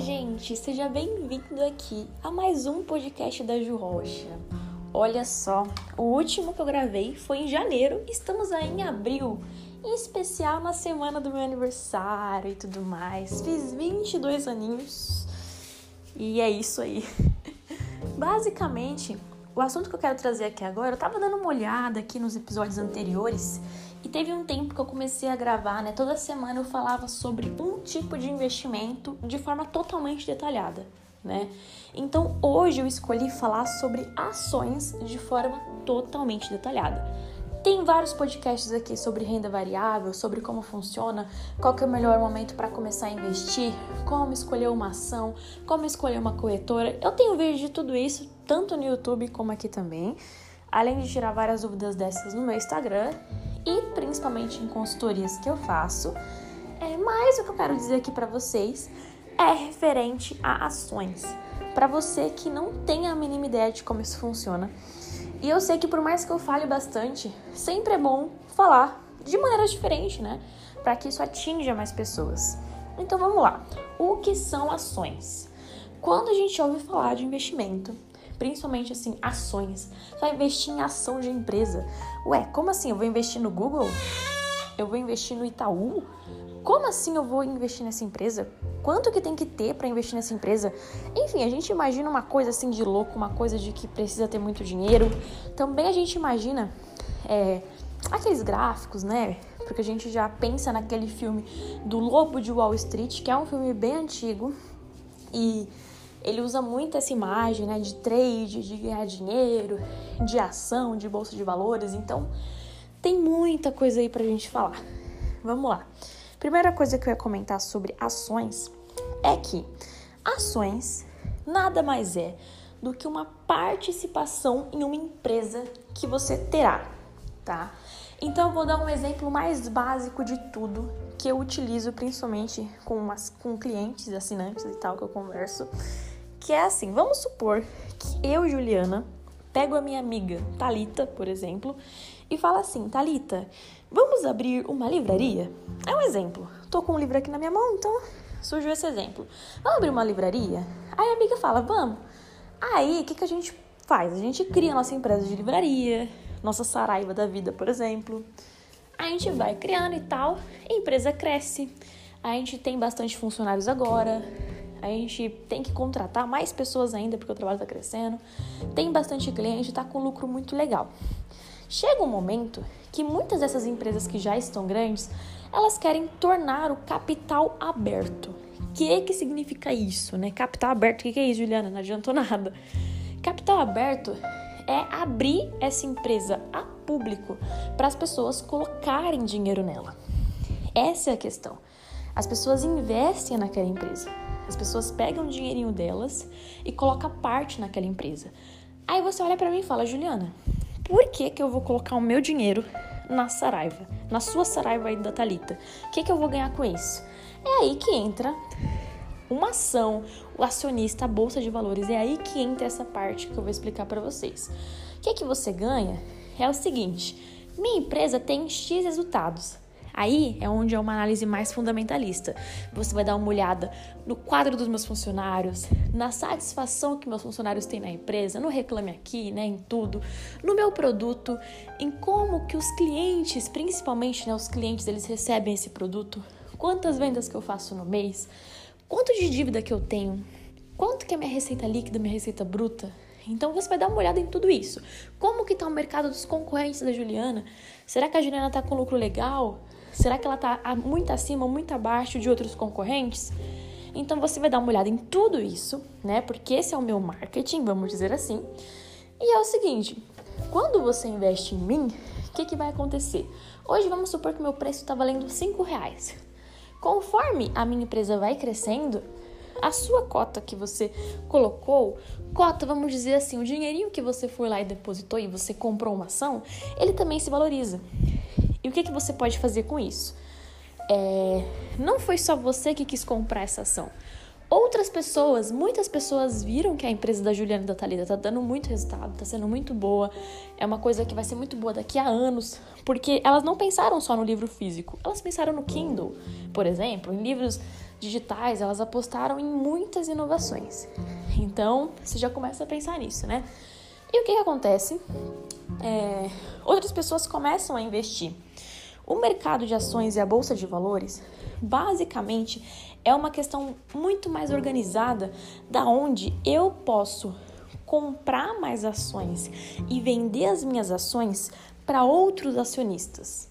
gente, seja bem-vindo aqui a mais um podcast da Ju Rocha. Olha só, o último que eu gravei foi em janeiro, estamos aí em abril, em especial na semana do meu aniversário e tudo mais. Fiz 22 aninhos e é isso aí. Basicamente, o assunto que eu quero trazer aqui agora, eu tava dando uma olhada aqui nos episódios anteriores e teve um tempo que eu comecei a gravar, né? Toda semana eu falava sobre um tipo de investimento de forma totalmente detalhada, né? Então hoje eu escolhi falar sobre ações de forma totalmente detalhada. Tem vários podcasts aqui sobre renda variável, sobre como funciona, qual que é o melhor momento para começar a investir, como escolher uma ação, como escolher uma corretora. Eu tenho vídeo de tudo isso, tanto no YouTube como aqui também, além de tirar várias dúvidas dessas no meu Instagram e principalmente em consultorias que eu faço. É, mas o que eu quero dizer aqui para vocês é referente a ações. Para você que não tem a mínima ideia de como isso funciona. E eu sei que por mais que eu fale bastante, sempre é bom falar de maneira diferente, né? Para que isso atinja mais pessoas. Então vamos lá. O que são ações? Quando a gente ouve falar de investimento, principalmente assim, ações. Você vai investir em ação de empresa. Ué, como assim? Eu vou investir no Google? Eu vou investir no Itaú? Como assim eu vou investir nessa empresa? Quanto que tem que ter para investir nessa empresa? Enfim, a gente imagina uma coisa assim de louco, uma coisa de que precisa ter muito dinheiro. Também a gente imagina é, aqueles gráficos, né? Porque a gente já pensa naquele filme do Lobo de Wall Street, que é um filme bem antigo e ele usa muito essa imagem né, de trade, de ganhar dinheiro, de ação, de bolsa de valores. Então, tem muita coisa aí pra gente falar. Vamos lá. Primeira coisa que eu ia comentar sobre ações é que ações nada mais é do que uma participação em uma empresa que você terá, tá? Então eu vou dar um exemplo mais básico de tudo que eu utilizo principalmente com, umas, com clientes, assinantes e tal que eu converso que é assim, vamos supor que eu, Juliana, pego a minha amiga Talita, por exemplo, e falo assim: "Talita, vamos abrir uma livraria?". É um exemplo. Tô com um livro aqui na minha mão, então surgiu esse exemplo. Vamos abrir uma livraria? Aí a amiga fala: "Vamos". Aí, o que que a gente faz? A gente cria a nossa empresa de livraria, nossa Saraiva da vida, por exemplo. A gente vai criando e tal, a empresa cresce. A gente tem bastante funcionários agora, a gente tem que contratar mais pessoas ainda porque o trabalho está crescendo, tem bastante cliente, está com lucro muito legal. Chega um momento que muitas dessas empresas que já estão grandes, elas querem tornar o capital aberto. O que, que significa isso, né? Capital aberto, o que, que é isso, Juliana? Não adiantou nada. Capital aberto é abrir essa empresa a público para as pessoas colocarem dinheiro nela. Essa é a questão. As pessoas investem naquela empresa. As pessoas pegam o dinheirinho delas e colocam parte naquela empresa. Aí você olha para mim e fala, Juliana, por que, que eu vou colocar o meu dinheiro na Saraiva, na sua Saraiva aí da Talita? O que, que eu vou ganhar com isso? É aí que entra uma ação, o acionista, a bolsa de valores. É aí que entra essa parte que eu vou explicar para vocês. O que, que você ganha é o seguinte: minha empresa tem X resultados. Aí é onde é uma análise mais fundamentalista. Você vai dar uma olhada no quadro dos meus funcionários, na satisfação que meus funcionários têm na empresa, no reclame aqui, né, em tudo, no meu produto, em como que os clientes, principalmente né, os clientes, eles recebem esse produto, quantas vendas que eu faço no mês, quanto de dívida que eu tenho, quanto que é minha receita líquida, minha receita bruta. Então você vai dar uma olhada em tudo isso. Como que está o mercado dos concorrentes da Juliana? Será que a Juliana está com lucro legal? Será que ela está muito acima, muito abaixo de outros concorrentes? Então você vai dar uma olhada em tudo isso, né? Porque esse é o meu marketing, vamos dizer assim. E é o seguinte: quando você investe em mim, o que, que vai acontecer? Hoje vamos supor que meu preço está valendo 5 reais. Conforme a minha empresa vai crescendo, a sua cota que você colocou, cota, vamos dizer assim, o dinheirinho que você foi lá e depositou e você comprou uma ação, ele também se valoriza. E o que, que você pode fazer com isso? É, não foi só você que quis comprar essa ação. Outras pessoas, muitas pessoas viram que a empresa da Juliana e da Thalita tá dando muito resultado, tá sendo muito boa. É uma coisa que vai ser muito boa daqui a anos, porque elas não pensaram só no livro físico, elas pensaram no Kindle, por exemplo, em livros digitais, elas apostaram em muitas inovações. Então, você já começa a pensar nisso, né? E o que, que acontece? É, outras pessoas começam a investir. O mercado de ações e a bolsa de valores, basicamente, é uma questão muito mais organizada da onde eu posso comprar mais ações e vender as minhas ações para outros acionistas.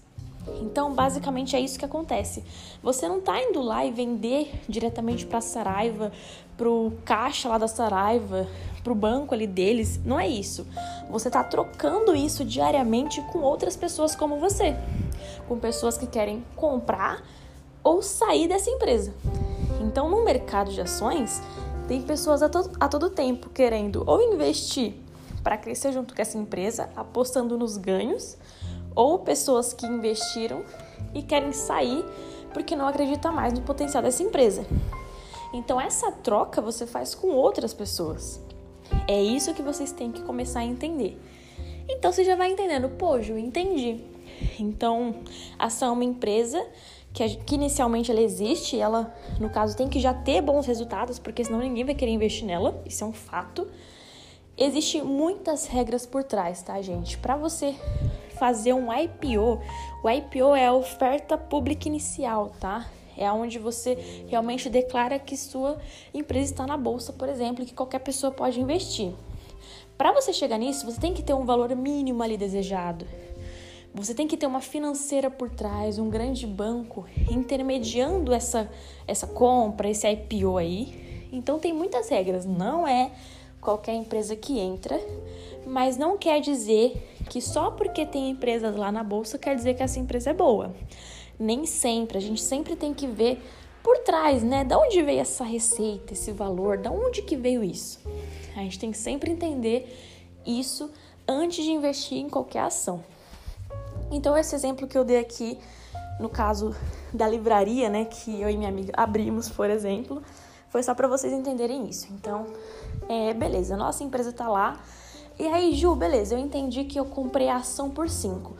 Então, basicamente é isso que acontece. Você não está indo lá e vender diretamente para a Saraiva, para o caixa lá da Saraiva, para o banco ali deles. Não é isso. Você está trocando isso diariamente com outras pessoas como você, com pessoas que querem comprar ou sair dessa empresa. Então, no mercado de ações, tem pessoas a, to a todo tempo querendo ou investir para crescer junto com essa empresa, apostando nos ganhos, ou pessoas que investiram e querem sair porque não acredita mais no potencial dessa empresa. Então essa troca você faz com outras pessoas. É isso que vocês têm que começar a entender. Então você já vai entendendo, pô, Ju, entendi. Então, ação é uma empresa que, que inicialmente ela existe, ela, no caso, tem que já ter bons resultados, porque senão ninguém vai querer investir nela, isso é um fato. Existem muitas regras por trás, tá, gente? Para você fazer um IPO, o IPO é a oferta pública inicial, tá? É onde você realmente declara que sua empresa está na bolsa, por exemplo, e que qualquer pessoa pode investir. Para você chegar nisso, você tem que ter um valor mínimo ali desejado. Você tem que ter uma financeira por trás, um grande banco intermediando essa, essa compra, esse IPO aí. Então tem muitas regras. Não é qualquer empresa que entra, mas não quer dizer que só porque tem empresas lá na bolsa quer dizer que essa empresa é boa. Nem sempre. A gente sempre tem que ver por trás, né? Da onde veio essa receita, esse valor, da onde que veio isso? A gente tem que sempre entender isso antes de investir em qualquer ação. Então, esse exemplo que eu dei aqui, no caso da livraria, né, que eu e minha amiga abrimos, por exemplo, foi só para vocês entenderem isso. Então, é, beleza, nossa empresa tá lá. E aí, Ju, beleza, eu entendi que eu comprei a ação por 5.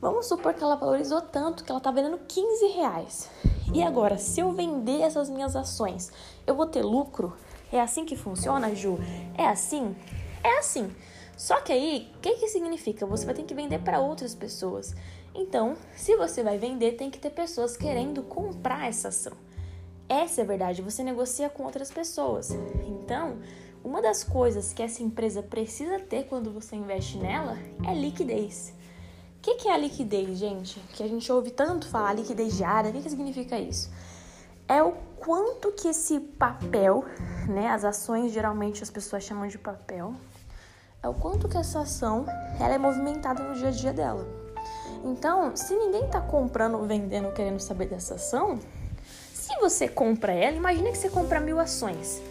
Vamos supor que ela valorizou tanto que ela tá vendendo 15 reais. E agora, se eu vender essas minhas ações, eu vou ter lucro? É assim que funciona, Ju? É assim? É assim. Só que aí, o que, que significa? Você vai ter que vender para outras pessoas. Então, se você vai vender, tem que ter pessoas querendo comprar essa ação. Essa é a verdade, você negocia com outras pessoas. Então, uma das coisas que essa empresa precisa ter quando você investe nela é liquidez. O que, que é a liquidez, gente? Que a gente ouve tanto falar, liquidez diária, o que, que significa isso? É o quanto que esse papel, né, as ações geralmente as pessoas chamam de papel, é o quanto que essa ação ela é movimentada no dia a dia dela. Então, se ninguém está comprando, vendendo, querendo saber dessa ação, se você compra ela, imagina que você compra mil ações.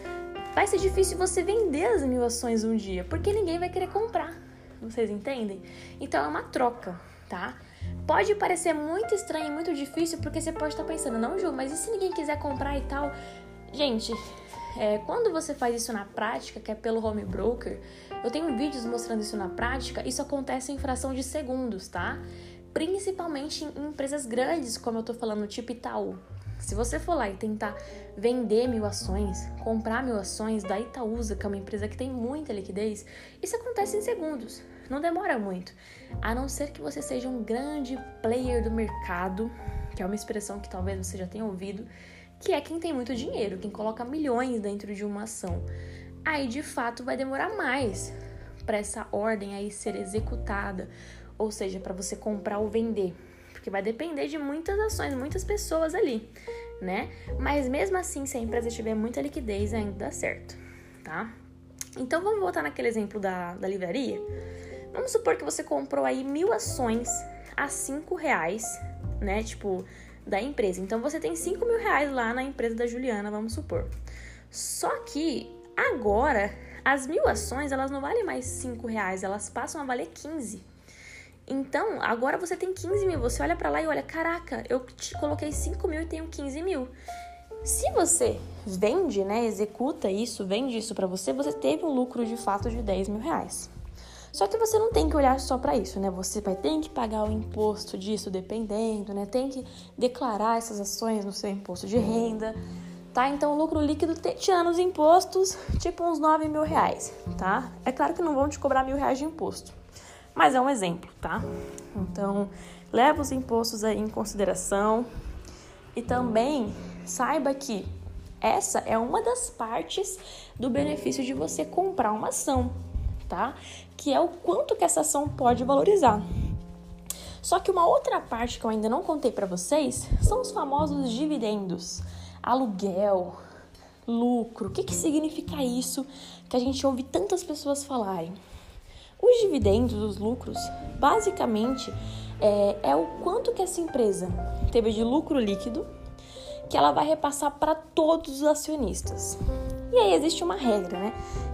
Vai ser difícil você vender as mil ações um dia, porque ninguém vai querer comprar. Vocês entendem? Então é uma troca, tá? Pode parecer muito estranho e muito difícil, porque você pode estar pensando, não, Ju, mas e se ninguém quiser comprar e tal? Gente, é, quando você faz isso na prática, que é pelo home broker, eu tenho vídeos mostrando isso na prática, isso acontece em fração de segundos, tá? Principalmente em empresas grandes, como eu tô falando, tipo Itaú. Se você for lá e tentar vender mil ações, comprar mil ações da Itaúsa, que é uma empresa que tem muita liquidez, isso acontece em segundos, não demora muito. A não ser que você seja um grande player do mercado, que é uma expressão que talvez você já tenha ouvido, que é quem tem muito dinheiro, quem coloca milhões dentro de uma ação. Aí de fato vai demorar mais para essa ordem aí ser executada, ou seja, para você comprar ou vender, porque vai depender de muitas ações, muitas pessoas ali, né? Mas mesmo assim, se a empresa tiver muita liquidez, ainda dá certo, tá? Então vamos voltar naquele exemplo da, da livraria. Vamos supor que você comprou aí mil ações a cinco reais, né? Tipo, da empresa. Então você tem 5 mil reais lá na empresa da Juliana, vamos supor. Só que agora as mil ações elas não valem mais 5 reais, elas passam a valer 15. Então, agora você tem 15 mil. Você olha para lá e olha, caraca, eu te coloquei 5 mil e tenho 15 mil. Se você vende, né, executa isso, vende isso para você, você teve um lucro de fato de 10 mil reais. Só que você não tem que olhar só para isso, né? Você vai ter que pagar o imposto disso dependendo, né? Tem que declarar essas ações no seu imposto de renda. tá? Então, o lucro líquido, tirando os impostos, tipo uns 9 mil reais, tá? É claro que não vão te cobrar mil reais de imposto, mas é um exemplo, tá? Então, leva os impostos aí em consideração e também saiba que essa é uma das partes do benefício de você comprar uma ação, tá? Que é o quanto que essa ação pode valorizar. Só que uma outra parte que eu ainda não contei para vocês são os famosos dividendos aluguel, lucro. O que, que significa isso que a gente ouve tantas pessoas falarem? Os dividendos, os lucros, basicamente é, é o quanto que essa empresa teve de lucro líquido que ela vai repassar para todos os acionistas. E aí existe uma regra, né?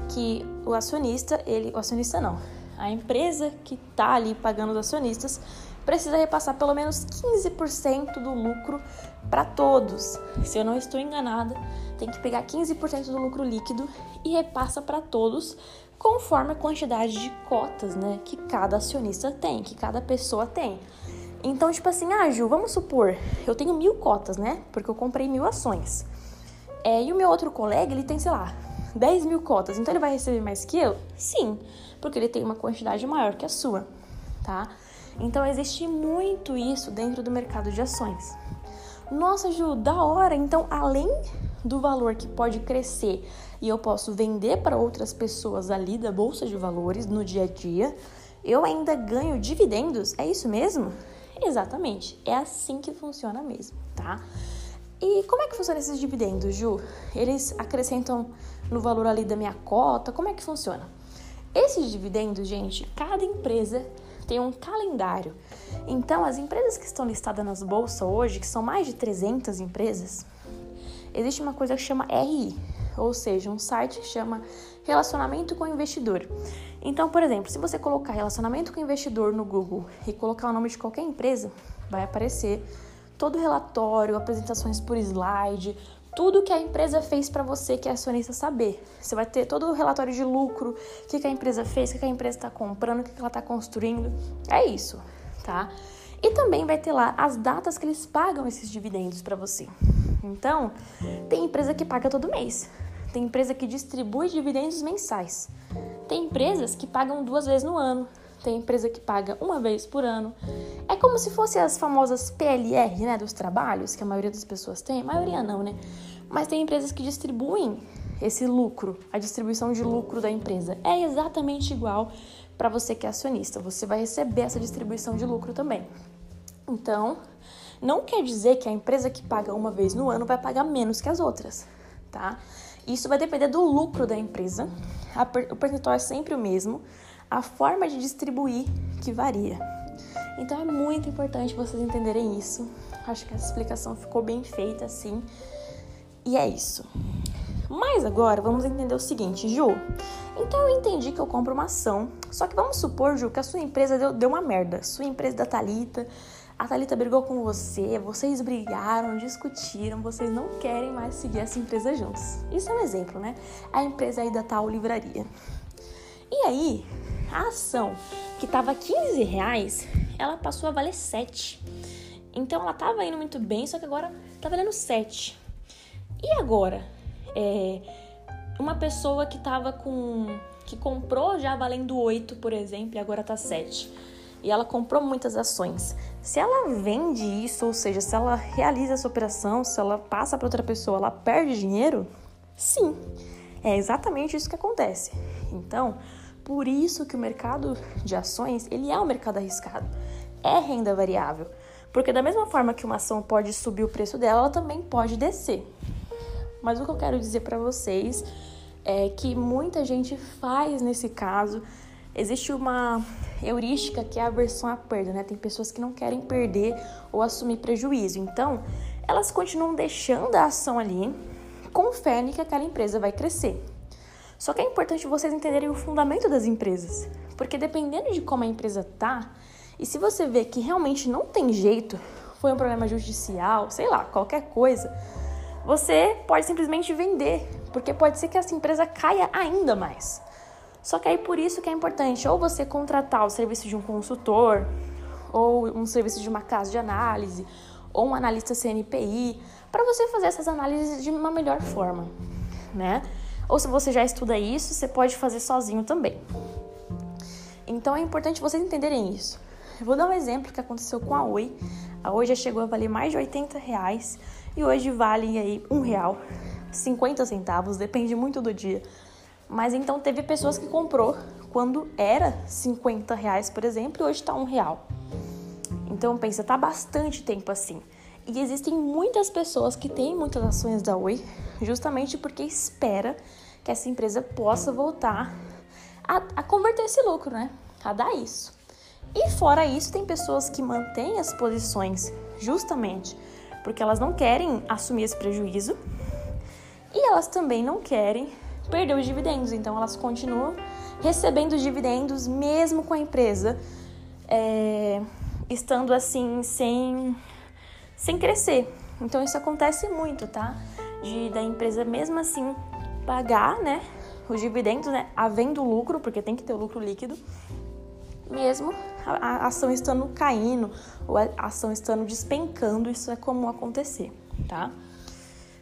Que o acionista, ele, o acionista não, a empresa que está ali pagando os acionistas precisa repassar pelo menos 15% do lucro para todos. Se eu não estou enganada, tem que pegar 15% do lucro líquido e repassa para todos conforme a quantidade de cotas, né, que cada acionista tem, que cada pessoa tem. Então, tipo assim, ah, Ju, vamos supor, eu tenho mil cotas, né? Porque eu comprei mil ações. É, e o meu outro colega, ele tem, sei lá, 10 mil cotas. Então ele vai receber mais que eu? Sim, porque ele tem uma quantidade maior que a sua, tá? Então existe muito isso dentro do mercado de ações. Nossa, Ju, da hora! Então, além do valor que pode crescer e eu posso vender para outras pessoas ali da bolsa de valores no dia a dia, eu ainda ganho dividendos? É isso mesmo? Exatamente, é assim que funciona mesmo, tá? E como é que funciona esses dividendos, Ju? Eles acrescentam no valor ali da minha cota? Como é que funciona? Esses dividendos, gente, cada empresa tem um calendário. Então, as empresas que estão listadas nas bolsas hoje, que são mais de 300 empresas, existe uma coisa que chama RI, ou seja, um site que chama Relacionamento com Investidor. Então, por exemplo, se você colocar relacionamento com investidor no Google e colocar o nome de qualquer empresa, vai aparecer todo o relatório, apresentações por slide, tudo que a empresa fez para você que é acionista saber. Você vai ter todo o relatório de lucro, o que, que a empresa fez, o que, que a empresa está comprando, o que, que ela está construindo. É isso, tá? E também vai ter lá as datas que eles pagam esses dividendos para você. Então, tem empresa que paga todo mês. Tem empresa que distribui dividendos mensais. Tem empresas que pagam duas vezes no ano tem empresa que paga uma vez por ano. É como se fossem as famosas PLR, né, dos trabalhos, que a maioria das pessoas tem. A maioria não, né? Mas tem empresas que distribuem esse lucro, a distribuição de lucro da empresa. É exatamente igual para você que é acionista. Você vai receber essa distribuição de lucro também. Então, não quer dizer que a empresa que paga uma vez no ano vai pagar menos que as outras, tá? Isso vai depender do lucro da empresa. O percentual é sempre o mesmo a forma de distribuir que varia. Então é muito importante vocês entenderem isso. Acho que essa explicação ficou bem feita assim. E é isso. Mas agora vamos entender o seguinte, Ju. Então eu entendi que eu compro uma ação. Só que vamos supor, Ju, que a sua empresa deu, deu uma merda. Sua empresa da Talita, a Talita brigou com você, vocês brigaram, discutiram, vocês não querem mais seguir essa empresa juntos. Isso é um exemplo, né? A empresa aí da tal livraria. E aí, a ação que estava 15 reais, ela passou a valer 7. Então ela estava indo muito bem, só que agora está valendo 7. E agora? É, uma pessoa que estava com. que comprou já valendo 8, por exemplo, e agora está 7. E ela comprou muitas ações. Se ela vende isso, ou seja, se ela realiza essa operação, se ela passa para outra pessoa, ela perde dinheiro? Sim. É exatamente isso que acontece. Então, por isso que o mercado de ações, ele é um mercado arriscado. É renda variável. Porque da mesma forma que uma ação pode subir o preço dela, ela também pode descer. Mas o que eu quero dizer para vocês é que muita gente faz nesse caso. Existe uma heurística que é a aversão à perda, né? Tem pessoas que não querem perder ou assumir prejuízo. Então, elas continuam deixando a ação ali com fé que aquela empresa vai crescer. Só que é importante vocês entenderem o fundamento das empresas, porque dependendo de como a empresa tá, e se você vê que realmente não tem jeito, foi um problema judicial, sei lá, qualquer coisa, você pode simplesmente vender, porque pode ser que essa empresa caia ainda mais. Só que aí por isso que é importante ou você contratar o serviço de um consultor, ou um serviço de uma casa de análise, ou um analista CNPI, para você fazer essas análises de uma melhor forma, né? Ou se você já estuda isso, você pode fazer sozinho também. Então é importante vocês entenderem isso. Eu vou dar um exemplo que aconteceu com a Oi. A Oi já chegou a valer mais de 80 reais e hoje vale aí um real, 50 centavos, depende muito do dia. Mas então teve pessoas que comprou quando era 50 reais, por exemplo, e hoje está um real. Então pensa, tá bastante tempo assim. E existem muitas pessoas que têm muitas ações da Oi, justamente porque espera que essa empresa possa voltar a, a converter esse lucro, né? A dar isso. E fora isso, tem pessoas que mantêm as posições justamente porque elas não querem assumir esse prejuízo e elas também não querem perder os dividendos. Então elas continuam recebendo os dividendos mesmo com a empresa é, estando assim sem sem crescer. Então isso acontece muito, tá? De da empresa mesmo assim pagar, né, os dividendos, né, havendo lucro, porque tem que ter o lucro líquido, mesmo a ação estando caindo ou a ação estando despencando, isso é comum acontecer, tá?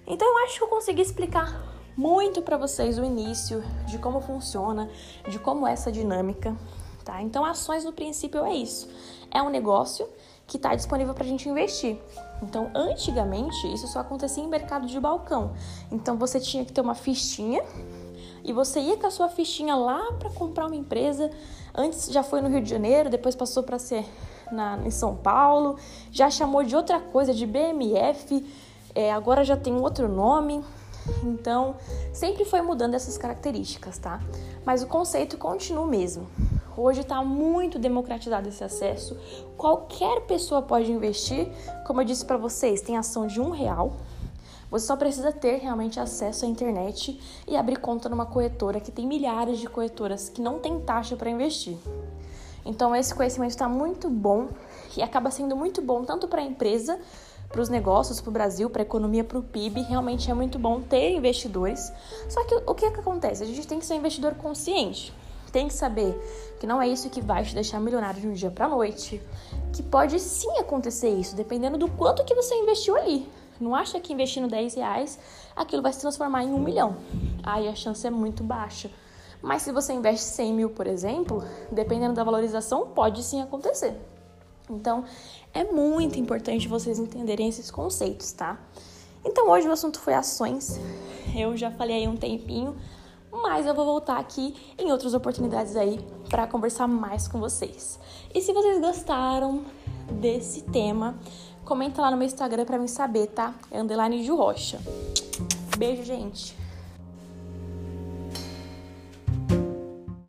Então eu acho que eu consegui explicar muito para vocês o início de como funciona, de como é essa dinâmica, tá? Então ações no princípio é isso, é um negócio que está disponível para a gente investir. Então, antigamente, isso só acontecia em mercado de balcão. Então, você tinha que ter uma fichinha e você ia com a sua fichinha lá para comprar uma empresa. Antes já foi no Rio de Janeiro, depois passou para ser na, em São Paulo, já chamou de outra coisa, de BMF, é, agora já tem outro nome. Então, sempre foi mudando essas características, tá? Mas o conceito continua o mesmo. Hoje está muito democratizado esse acesso. Qualquer pessoa pode investir. Como eu disse para vocês, tem ação de um real. Você só precisa ter realmente acesso à internet e abrir conta numa corretora que tem milhares de corretoras que não tem taxa para investir. Então esse conhecimento está muito bom e acaba sendo muito bom tanto para a empresa, para os negócios, para o Brasil, para a economia, para o PIB. Realmente é muito bom ter investidores. Só que o que, é que acontece? A gente tem que ser um investidor consciente tem que saber que não é isso que vai te deixar milionário de um dia para noite, que pode sim acontecer isso, dependendo do quanto que você investiu ali. Não acha que investindo 10 reais aquilo vai se transformar em um milhão. Aí a chance é muito baixa. Mas se você investe 100 mil, por exemplo, dependendo da valorização, pode sim acontecer. Então, é muito importante vocês entenderem esses conceitos, tá? Então, hoje o assunto foi ações. Eu já falei aí um tempinho, mas eu vou voltar aqui em outras oportunidades aí para conversar mais com vocês. E se vocês gostaram desse tema, comenta lá no meu Instagram para mim saber, tá? É underline de rocha. Beijo, gente!